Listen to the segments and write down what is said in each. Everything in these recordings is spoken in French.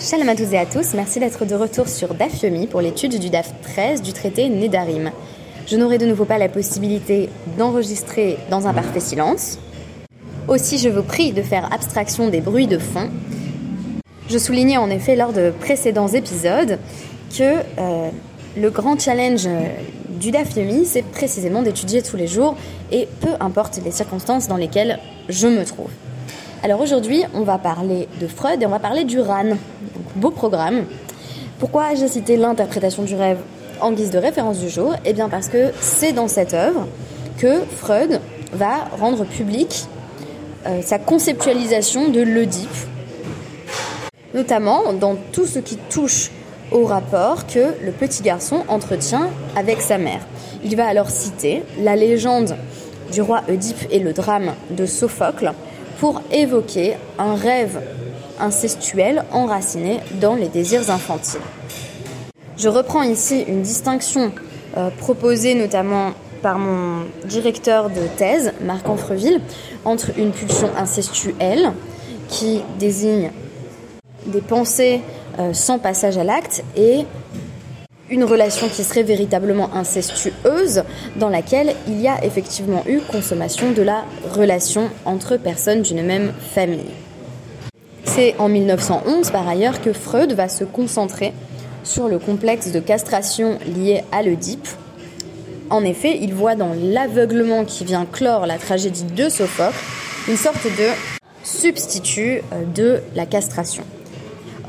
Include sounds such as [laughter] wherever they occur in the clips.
Shalom à tous et à tous, merci d'être de retour sur DAF Yomi pour l'étude du DAF 13 du traité Nedarim. Je n'aurai de nouveau pas la possibilité d'enregistrer dans un parfait silence. Aussi, je vous prie de faire abstraction des bruits de fond. Je soulignais en effet lors de précédents épisodes que euh, le grand challenge du DAF Yomi, c'est précisément d'étudier tous les jours et peu importe les circonstances dans lesquelles je me trouve. Alors aujourd'hui, on va parler de Freud et on va parler du RAN. beau programme. Pourquoi j'ai cité l'interprétation du rêve en guise de référence du jour? Eh bien parce que c'est dans cette œuvre que Freud va rendre public euh, sa conceptualisation de l'Oedipe, notamment dans tout ce qui touche au rapport que le petit garçon entretient avec sa mère. Il va alors citer la légende du roi Oedipe et le drame de Sophocle, pour évoquer un rêve incestuel enraciné dans les désirs infantiles. Je reprends ici une distinction euh, proposée notamment par mon directeur de thèse, Marc Anfreville, entre une pulsion incestuelle, qui désigne des pensées euh, sans passage à l'acte, et une relation qui serait véritablement incestueuse, dans laquelle il y a effectivement eu consommation de la relation entre personnes d'une même famille. C'est en 1911 par ailleurs que Freud va se concentrer sur le complexe de castration lié à l'Oedipe. En effet, il voit dans l'aveuglement qui vient clore la tragédie de Sophocle une sorte de substitut euh, de la castration.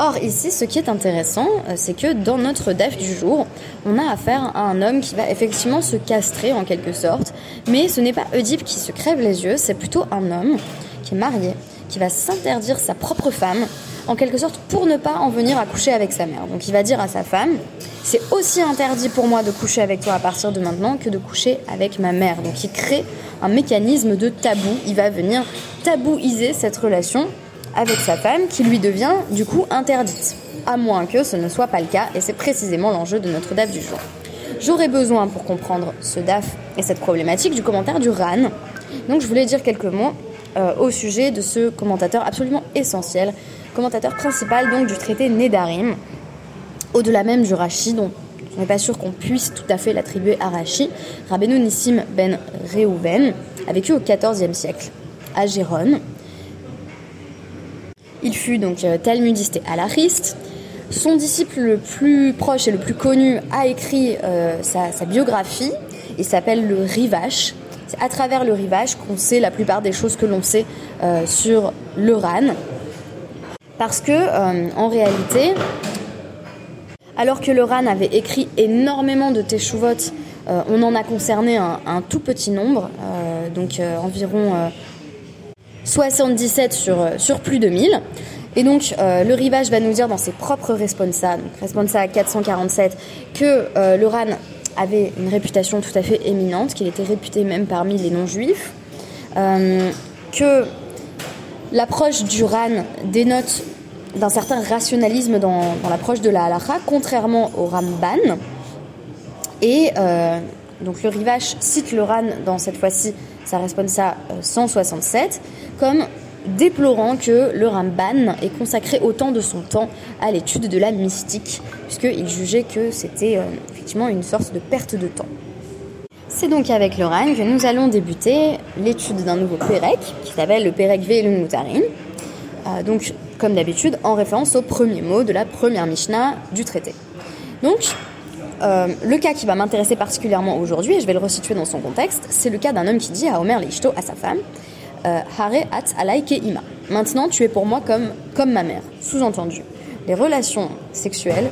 Or, ici, ce qui est intéressant, euh, c'est que dans notre DEF du jour, on a affaire à un homme qui va effectivement se castrer en quelque sorte, mais ce n'est pas Oedipe qui se crève les yeux, c'est plutôt un homme qui est marié, qui va s'interdire sa propre femme, en quelque sorte pour ne pas en venir à coucher avec sa mère. Donc il va dire à sa femme, c'est aussi interdit pour moi de coucher avec toi à partir de maintenant que de coucher avec ma mère. Donc il crée un mécanisme de tabou, il va venir tabouiser cette relation avec sa femme qui lui devient du coup interdite. À moins que ce ne soit pas le cas, et c'est précisément l'enjeu de notre DAF du jour. J'aurais besoin pour comprendre ce DAF et cette problématique du commentaire du RAN. Donc je voulais dire quelques mots euh, au sujet de ce commentateur absolument essentiel, commentateur principal donc du traité Nedarim, au-delà même du Rashi, dont on n'est pas sûr qu'on puisse tout à fait l'attribuer à Rashi, Rabbeinu Nissim ben Reuven a vécu au XIVe siècle à Gérone, il fut donc euh, talmudiste et alariste. Son disciple le plus proche et le plus connu a écrit euh, sa, biographie. Il s'appelle le Rivache. C'est à travers le Rivache qu'on sait la plupart des choses que l'on sait euh, sur le RAN. Parce que, en réalité, alors que le RAN avait écrit énormément de Teshuvot, on en a concerné un, un tout petit nombre, donc environ 77 sur, euh, sur plus de 1000. Et donc, euh, le rivage va nous dire dans ses propres responsa, donc responsa 447, que euh, le RAN avait une réputation tout à fait éminente, qu'il était réputé même parmi les non-juifs, que l'approche du RAN dénote d'un certain rationalisme dans, dans l'approche de la halakha, contrairement au Ramban. Et donc le rivage cite le RAN dans cette fois-ci sa responsa 167 comme déplorant que le Ramban ait consacré autant de son temps à l'étude de la mystique, puisqu'il jugeait que c'était euh, effectivement une sorte de perte de temps. C'est donc avec le Ran que nous allons débuter l'étude d'un nouveau Pérec, qui s'appelle le Pérec Mutarin, euh, donc comme d'habitude en référence au premier mot de la première Mishnah du traité. Donc, euh, le cas qui va m'intéresser particulièrement aujourd'hui, et je vais le resituer dans son contexte, c'est le cas d'un homme qui dit à Omer Lishto, à sa femme, euh, Hare at ima. Maintenant, tu es pour moi comme, comme ma mère. Sous-entendu, les relations sexuelles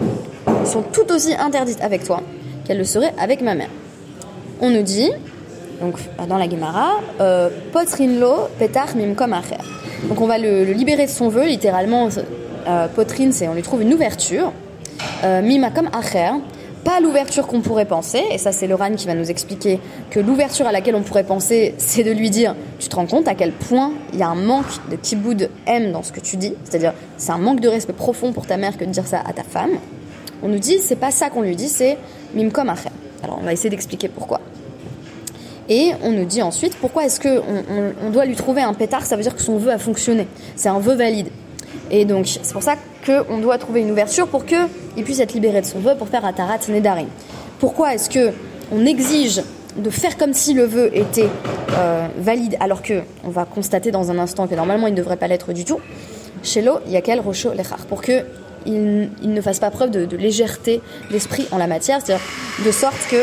sont tout aussi interdites avec toi qu'elles le seraient avec ma mère. On nous dit, donc dans la Gemara, euh, potrinlo petar mimkom acher. Donc on va le, libérer de son vœu, littéralement, euh, c'est on lui trouve une ouverture. Euh, mima comme acher, pas l'ouverture qu'on pourrait penser, et ça c'est le RAN qui va nous expliquer que l'ouverture à laquelle on pourrait penser, [laughs] c'est de lui dire, tu te rends compte à quel point il y a un manque de kiboud M dans ce que tu dis, c'est-à-dire c'est un manque de respect profond pour ta mère que de dire ça à ta femme. On nous dit, c'est pas ça qu'on lui dit, c'est mimkom achem. Alors on va essayer d'expliquer pourquoi. Et on nous dit ensuite pourquoi est-ce qu'on on, doit lui trouver un pétard, ça veut dire que son vœu a fonctionné, c'est un vœu valide. Et donc, c'est pour ça qu'on doit trouver une ouverture pour qu'il puisse être libéré de son vœu pour faire Atarat Nedarim. Pourquoi est-ce que on exige de faire comme si le vœu était euh, valide, alors que on va constater dans un instant que normalement il ne devrait pas l'être du tout? Chez l'eau, il y a lechar pour que il, ne fasse pas preuve de, légèreté d'esprit en la matière, c'est-à-dire de sorte que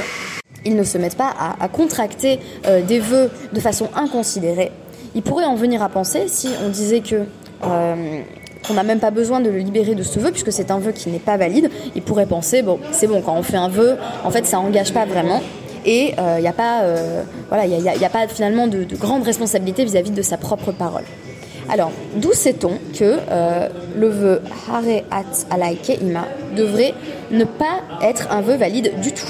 il ne se mette pas à, contracter euh, des vœux de façon inconsidérée. Il pourrait en venir à penser si on disait que euh, qu'on n'a même pas besoin de le libérer de ce vœu puisque c'est un vœu qui n'est pas valide. Il pourrait penser bon c'est bon quand on fait un vœu en fait ça engage pas vraiment et il euh, n'y a pas, euh, voilà, il a, pas finalement de, grande responsabilité vis-à-vis de sa propre parole. Alors, d'où sait-on que euh, le vœu Hare At Alaike Ima devrait ne pas être un vœu valide du tout?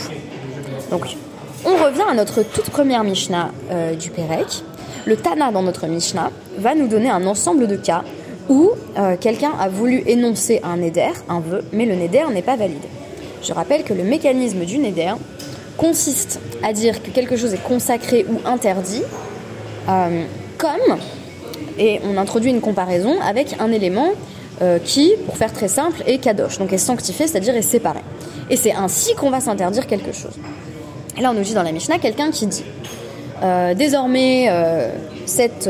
Donc, on revient à notre toute première Mishnah du Pérec. Le Tana dans notre Mishnah va nous donner un ensemble de cas où quelqu'un a voulu énoncer un Neder, un vœu, mais le Neder n'est pas valide. Je rappelle que le mécanisme du Neder, consiste à dire que quelque chose est consacré ou interdit, euh, comme, et on introduit une comparaison avec un élément euh, qui, pour faire très simple, est kadosh, donc est sanctifié, c'est-à-dire est séparé. Et c'est ainsi qu'on va s'interdire quelque chose. Et là, on nous dit dans la Mishnah quelqu'un qui dit euh, désormais cette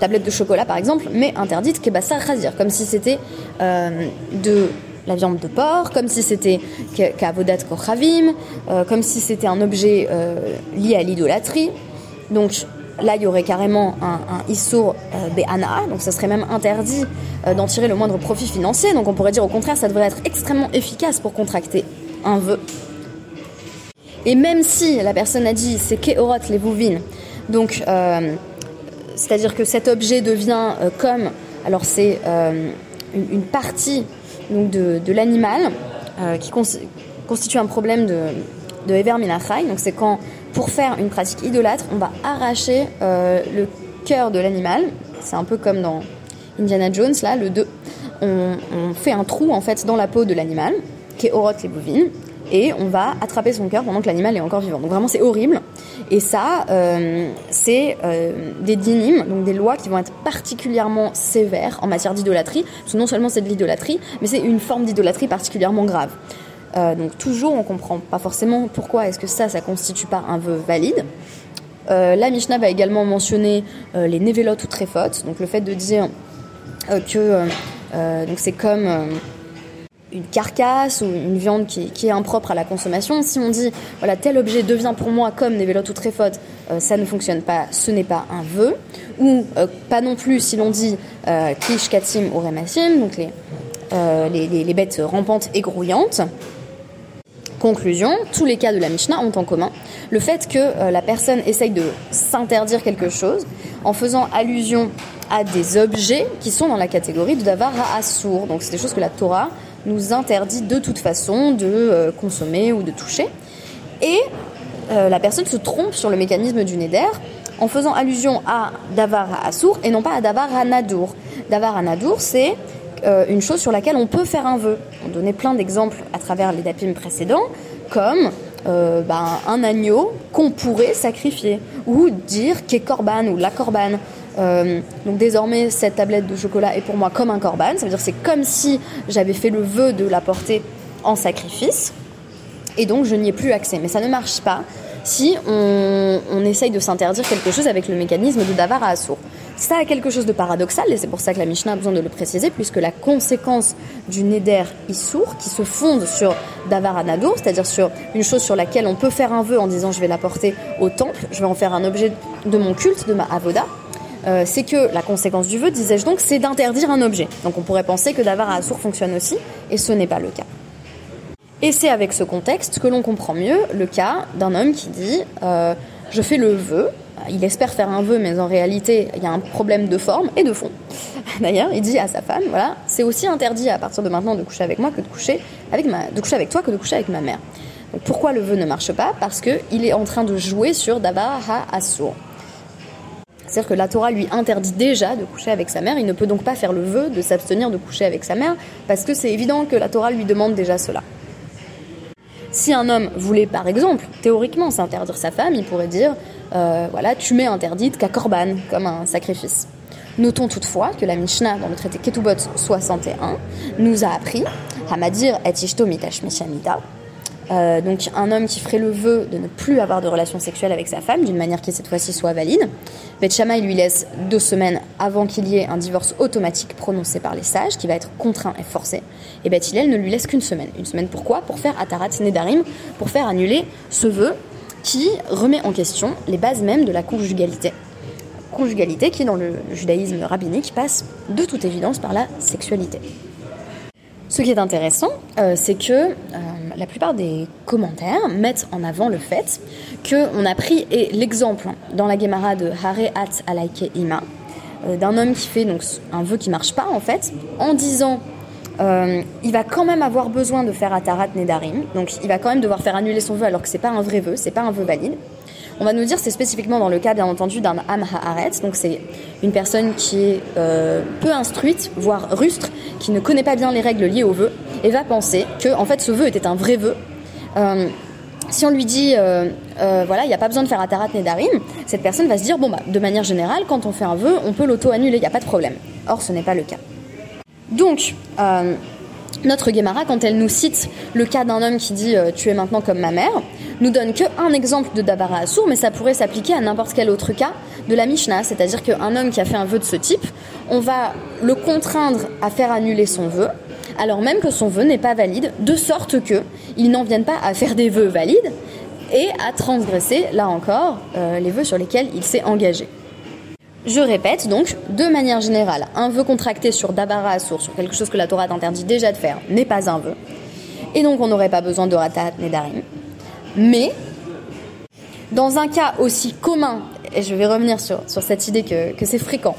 tablette de chocolat, par exemple, mais interdite kebassar khazir, comme si c'était de la viande de porc, comme si c'était kavodat kochavim, euh, comme si c'était un objet euh, lié à l'idolâtrie. Donc là, il y aurait carrément un, un issour euh, donc ça serait même interdit euh, d'en tirer le moindre profit financier. Donc on pourrait dire au contraire, ça devrait être extrêmement efficace pour contracter un vœu. Et même si la personne a dit c'est keorot les bouvines, donc c'est-à-dire que cet objet devient comme, alors c'est une, une partie de, l'animal, euh, qui constitue un problème de, de Minachai. Donc c'est quand, pour faire une pratique idolâtre, on va arracher euh, le cœur de l'animal. C'est un peu comme dans Indiana Jones, là, le 2. On, fait un trou, en fait, dans la peau de l'animal, qui est orote les bovines, et on va attraper son cœur pendant que l'animal est encore vivant. Donc vraiment, c'est horrible. Et ça, euh, c'est euh, des dynimes, donc des lois qui vont être particulièrement sévères en matière d'idolâtrie, parce que non seulement c'est de l'idolâtrie, mais c'est une forme d'idolâtrie particulièrement grave. Euh, donc toujours, on comprend pas forcément pourquoi est-ce que ça, ça constitue pas un vœu valide. la Mishnah va également mentionner les névélotes ou tréfotes, donc le fait de dire que c'est comme une carcasse ou une viande qui, est impropre à la consommation, si on dit voilà tel objet devient pour moi comme des vélotes ou tréfotes, euh, ça ne fonctionne pas, ce n'est pas un vœu, ou euh, pas non plus si l'on dit euh, klish katim ou remasim, donc les, les, les, bêtes rampantes et grouillantes. Conclusion, tous les cas de la Mishnah ont en commun le fait que la personne essaye de s'interdire quelque chose en faisant allusion à des objets qui sont dans la catégorie de davar ha'asur. Donc c'est des choses que la Torah nous interdit de toute façon de euh, consommer ou de toucher. Et euh, la personne se trompe sur le mécanisme du Neder en faisant allusion à Davar Assour et non pas à Davar Nadour. Davar Nadour, c'est euh, une chose sur laquelle on peut faire un vœu. On donnait plein d'exemples à travers les dapim précédents, comme ben, un agneau qu'on pourrait sacrifier, ou dire qu'est korban ou la korban. Euh, donc désormais, cette tablette de chocolat est pour moi comme un corban. Ça veut dire c'est comme si j'avais fait le vœu de la porter en sacrifice. Et donc je n'y ai plus accès. Mais ça ne marche pas si on, essaye de s'interdire quelque chose avec le mécanisme de Davar à Assour. Ça a quelque chose de paradoxal, et c'est pour ça que la Mishnah a besoin de le préciser, puisque la conséquence du Neder Issour, qui se fonde sur Davar Anadour, c'est-à-dire sur une chose sur laquelle on peut faire un vœu en disant je vais la porter au temple, je vais en faire un objet de mon culte, de ma avoda, euh, c'est que la conséquence du vœu, disais-je donc, c'est d'interdire un objet. Donc on pourrait penser que Davar à Assour fonctionne aussi, et ce n'est pas le cas. Et c'est avec ce contexte que l'on comprend mieux le cas d'un homme qui dit euh, Je fais le vœu, il espère faire un vœu, mais en réalité, il y a un problème de forme et de fond. [laughs] D'ailleurs, il dit à sa femme Voilà, c'est aussi interdit à partir de maintenant de coucher avec moi que de coucher avec, ma, de coucher avec toi que de coucher avec ma mère. Pourquoi le vœu ne marche pas? Parce qu'il est en train de jouer sur Davar à Assour. C'est-à-dire que la Torah lui interdit déjà de coucher avec sa mère, il ne peut donc pas faire le vœu de s'abstenir de coucher avec sa mère, parce que c'est évident que la Torah lui demande déjà cela. Si un homme voulait, par exemple, théoriquement s'interdire sa femme, il pourrait dire euh, voilà, tu m'es interdite qu'à korban, comme un sacrifice. Notons toutefois que la Mishnah, dans le traité Ketubot 61, nous a appris Hamadir et Ishto mitash euh, donc un homme qui ferait le vœu de ne plus avoir de relations sexuelles avec sa femme, d'une manière qui cette fois-ci soit valide. Beth il lui laisse deux semaines avant qu'il y ait un divorce automatique prononcé par les sages, qui va être contraint et forcé. Et Beth ne lui laisse qu'une semaine. Une semaine pourquoi? Pour faire Atarat Nedarim, pour faire annuler ce vœu qui remet en question les bases mêmes de la conjugalité. Conjugalité qui, dans le judaïsme rabbinique, passe de toute évidence par la sexualité. Ce qui est intéressant, euh, c'est que euh, la plupart des commentaires mettent en avant le fait qu'on a pris l'exemple dans la Gemara de Hare At Alaike Ima, euh, d'un homme qui fait un vœu qui marche pas en fait, en disant il va quand même avoir besoin de faire Atarat Nedarim, donc il va quand même devoir faire annuler son vœu alors que c'est pas un vrai vœu, c'est pas un vœu valide. On va nous dire c'est spécifiquement dans le cas bien entendu d'un Am Haaret, donc c'est une personne qui est peu instruite, voire rustre, qui ne connaît pas bien les règles liées au vœu et va penser que en fait ce vœu était un vrai vœu. Euh, si on lui dit, euh, euh, voilà, il n'y a pas besoin de faire Atarat Nedarim, cette personne va se dire, bon, bah, de manière générale, quand on fait un vœu, on peut l'auto-annuler, il n'y a pas de problème. Or, ce n'est pas le cas. Donc, notre Guémara, quand elle nous cite le cas d'un homme qui dit Tu es maintenant comme ma mère, nous donne que un exemple de Dabara Assour, mais ça pourrait s'appliquer à n'importe quel autre cas de la Mishnah. C'est-à-dire qu'un homme qui a fait un vœu de ce type, on va le contraindre à faire annuler son vœu, alors même que son vœu n'est pas valide, de sorte que il n'en vienne pas à faire des vœux valides et à transgresser, là encore, euh, les vœux sur lesquels il s'est engagé. Je répète donc, de manière générale, un vœu contracté sur Dabara Assour, sur quelque chose que la Torah t'interdit déjà de faire, n'est pas un vœu. Et donc on n'aurait pas besoin de Ratat Nedarim. Mais, dans un cas aussi commun, et je vais revenir sur, cette idée que c'est fréquent,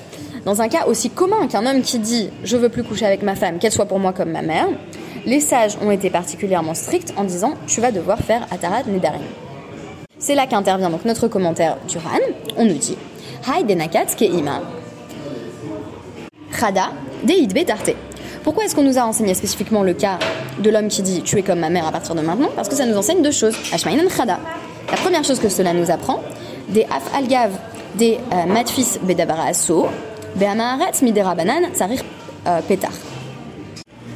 dans un cas aussi commun qu'un homme qui dit je veux plus coucher avec ma femme, qu'elle soit pour moi comme ma mère, les sages ont été particulièrement stricts en disant tu vas devoir faire Atarat Nedarim. C'est là qu'intervient donc notre commentaire du Ran. On nous dit denakat ima Chada betarte. Pourquoi est-ce qu'on nous a enseigné spécifiquement le cas de l'homme qui dit tu es comme ma mère à partir de maintenant? Parce que ça nous enseigne deux choses. Ashmainan. La première chose que cela nous apprend, des af algav, des euh, matfis bedabara asso, midera banan sarir euh, pétard.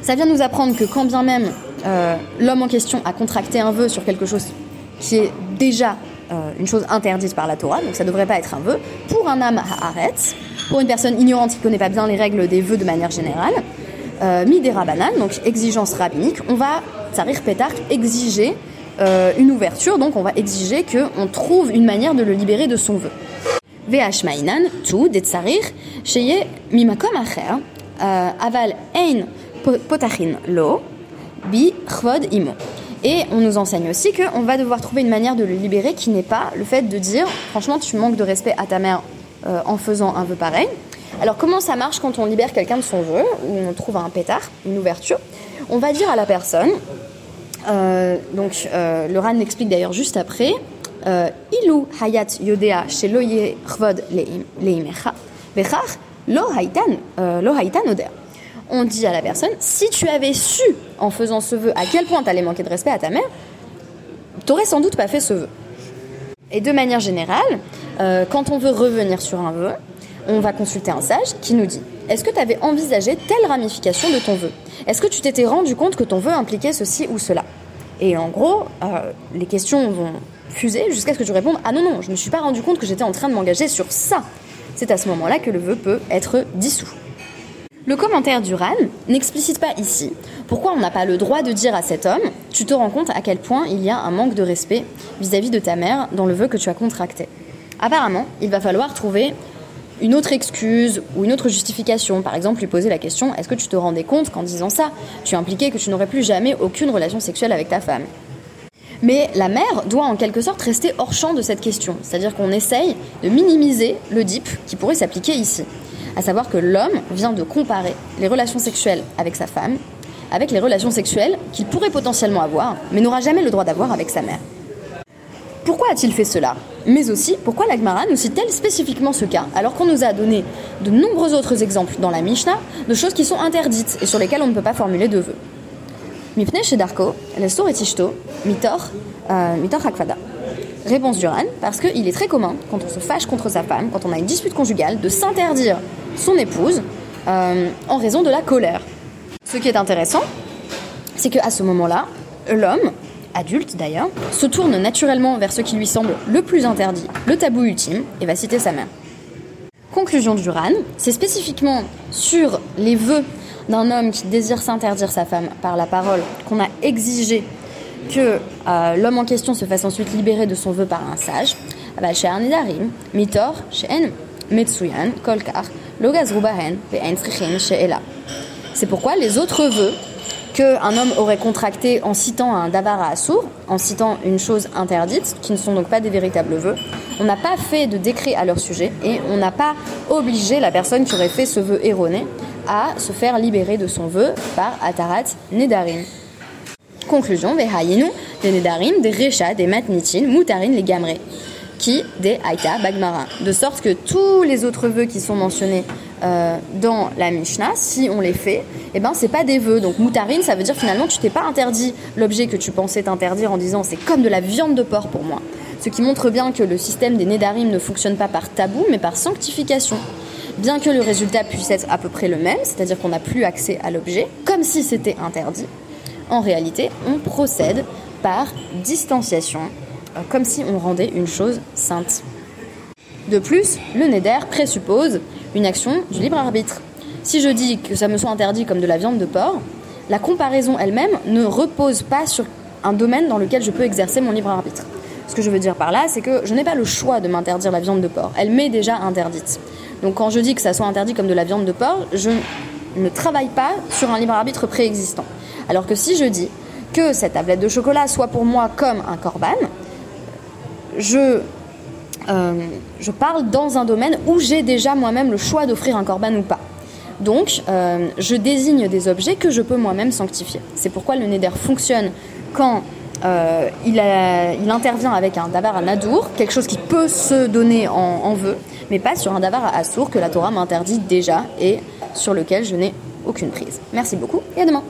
Ça vient nous apprendre que quand bien même euh, l'homme en question a contracté un vœu sur quelque chose qui est déjà euh, une chose interdite par la Torah, donc ça ne devrait pas être un vœu, pour un âme haaret, pour une personne ignorante qui ne connaît pas bien les règles des vœux de manière générale, midera banan, donc exigence rabbinique, on va, sarir pétard, exiger une ouverture, donc on va exiger qu'on trouve une manière de le libérer de son vœu. והשמעינן tout דצריך שיהיה ממקום אחר, aval ein potachin lo, bi chvod imo. Et on nous enseigne aussi qu'on va devoir trouver une manière de le libérer qui n'est pas le fait de dire franchement tu manques de respect à ta mère euh, en faisant un vœu pareil. Alors comment ça marche quand on libère quelqu'un de son vœu ou on trouve un pétard, une ouverture On va dire à la personne, euh, donc euh, le RAN l'explique d'ailleurs juste après, euh, yodea sheloye chvod leimecha, bechach lo haitan, euh, lo haitan oder. On dit à la personne, si tu avais su, en faisant ce vœu, à quel point tu allais manquer de respect à ta mère, t'aurais sans doute pas fait ce vœu. Et de manière générale, euh, quand on veut revenir sur un vœu, on va consulter un sage qui nous dit Est-ce que tu avais envisagé telle ramification de ton vœu? Est-ce que tu t'étais rendu compte que ton vœu impliquait ceci ou cela? Et en gros, les questions vont fusée jusqu'à ce que je réponde Ah non, non, je ne suis pas rendu compte que j'étais en train de m'engager sur ça. C'est à ce moment-là que le vœu peut être dissous. Le commentaire du RAN n'explicite pas ici pourquoi on n'a pas le droit de dire à cet homme Tu te rends compte à quel point il y a un manque de respect vis-à-vis de ta mère dans le vœu que tu as contracté. Apparemment, il va falloir trouver une autre excuse ou une autre justification. Par exemple, lui poser la question Est-ce que tu te rendais compte qu'en disant ça, tu impliquais que tu n'aurais plus jamais aucune relation sexuelle avec ta femme? Mais la mère doit en quelque sorte rester hors champ de cette question. C'est-à-dire qu'on essaye de minimiser le dip qui pourrait s'appliquer ici. À savoir que l'homme vient de comparer les relations sexuelles avec sa femme avec les relations sexuelles qu'il pourrait potentiellement avoir, mais n'aura jamais le droit d'avoir avec sa mère. Pourquoi a-t-il fait cela? Mais aussi, pourquoi l'Agmara nous cite-t-elle spécifiquement ce cas, alors qu'on nous a donné de nombreux autres exemples dans la Mishnah de choses qui sont interdites et sur lesquelles on ne peut pas formuler de vœux? Mipne chez Darko, l'Estor et Tishto, Mitor, euh. Réponse du Ran, parce qu'il est très commun, quand on se fâche contre sa femme, quand on a une dispute conjugale, de s'interdire son épouse euh, en raison de la colère. Ce qui est intéressant, c'est qu'à ce moment-là, l'homme, adulte d'ailleurs, se tourne naturellement vers ce qui lui semble le plus interdit, le tabou ultime, et va citer sa mère. Conclusion du RAN, c'est spécifiquement sur les vœux d'un homme qui désire s'interdire sa femme par la parole qu'on a exigé que euh, l'homme en question se fasse ensuite libérer de son vœu par un sage. mitor, metsuyan, kolkar, C'est pourquoi les autres vœux qu'un homme aurait contracté en citant un davara assour, en citant une chose interdite, qui ne sont donc pas des véritables vœux, on n'a pas fait de décret à leur sujet et on n'a pas obligé la personne qui aurait fait ce vœu erroné à se faire libérer de son vœu par Atarat Nedarim. Conclusion, Vehayinu, des Nedarim, des Recha, des Matnitin, Moutarin, les Gamré, qui des Aïta Bagmara. De sorte que tous les autres vœux qui sont mentionnés euh, dans la Mishnah, si on les fait, eh ben c'est pas des vœux. Donc Moutarin, ça veut dire finalement tu t'es pas interdit l'objet que tu pensais t'interdire en disant c'est comme de la viande de porc pour moi ce qui montre bien que le système des Nédarim ne fonctionne pas par tabou, mais par sanctification. Bien que le résultat puisse être à peu près le même, c'est-à-dire qu'on n'a plus accès à l'objet, comme si c'était interdit, en réalité, on procède par distanciation, euh, comme si on rendait une chose sainte. De plus, le Néder présuppose une action du libre arbitre. Si je dis que ça me soit interdit comme de la viande de porc, la comparaison elle-même ne repose pas sur un domaine dans lequel je peux exercer mon libre arbitre. Ce que je veux dire par là, c'est que je n'ai pas le choix de m'interdire la viande de porc. Elle m'est déjà interdite. Donc quand je dis que ça soit interdit comme de la viande de porc, je ne travaille pas sur un libre arbitre préexistant. Alors que si je dis que cette tablette de chocolat soit pour moi comme un corban, je, euh, je parle dans un domaine où j'ai déjà moi-même le choix d'offrir un corban ou pas. Donc, euh, je désigne des objets que je peux moi-même sanctifier. C'est pourquoi le Neder fonctionne quand euh, il, intervient avec un davar à nadour, quelque chose qui peut se donner en, vœu, mais pas sur un davar à assour que la Torah m'interdit déjà et sur lequel je n'ai aucune prise. Merci beaucoup et à demain